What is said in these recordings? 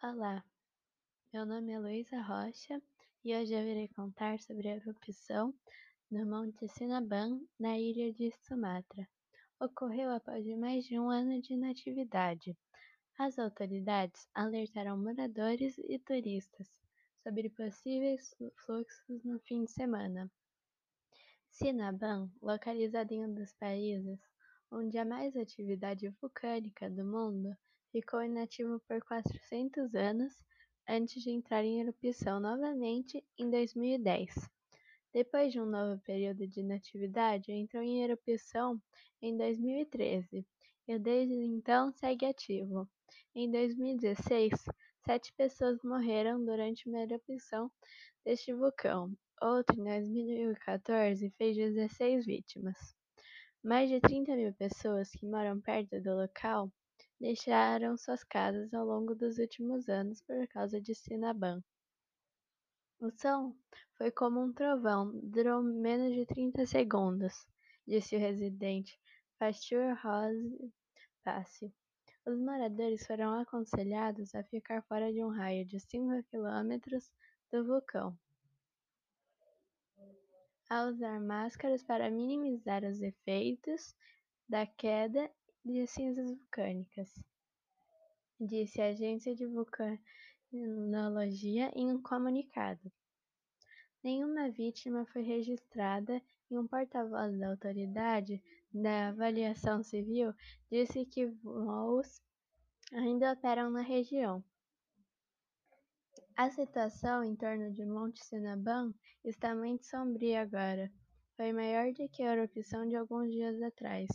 Olá, meu nome é Luísa Rocha e hoje eu irei contar sobre a erupção no Monte Sinabang, na ilha de Sumatra. Ocorreu após mais de um ano de inatividade. As autoridades alertaram moradores e turistas sobre possíveis fluxos no fim de semana. Sinabang, localizado em um dos países onde há mais atividade vulcânica do mundo, ficou inativo por 400 anos antes de entrar em erupção novamente em 2010. Depois de um novo período de inatividade, entrou em erupção em 2013 e desde então segue ativo. Em 2016, sete pessoas morreram durante uma erupção deste vulcão. Outro, em 2014, fez 16 vítimas. Mais de 30 mil pessoas que moram perto do local deixaram suas casas ao longo dos últimos anos por causa de Sinabang. O som foi como um trovão, durou menos de 30 segundos, disse o residente Pastor Rose Passio. Os moradores foram aconselhados a ficar fora de um raio de 5 quilômetros do vulcão, a usar máscaras para minimizar os efeitos da queda de cinzas vulcânicas, disse a Agência de Vulcanologia em um comunicado. Nenhuma vítima foi registrada e um porta-voz da Autoridade da Aviação Civil disse que voos ainda operam na região. A situação em torno de Monte Sinabang está muito sombria agora. Foi maior do que a erupção de alguns dias atrás,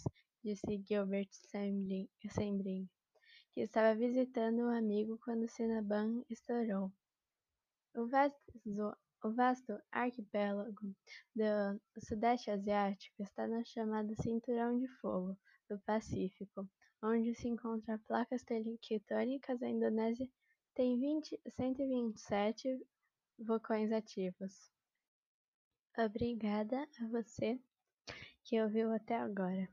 disse Gilbert Sembrin, que estava visitando um amigo quando Cinnabon estourou. O vasto, o vasto arquipélago do Sudeste Asiático está no chamado Cinturão de Fogo do Pacífico, onde se encontram placas tectônicas. A Indonésia tem 20, 127 vulcões ativos. Obrigada a você que ouviu até agora.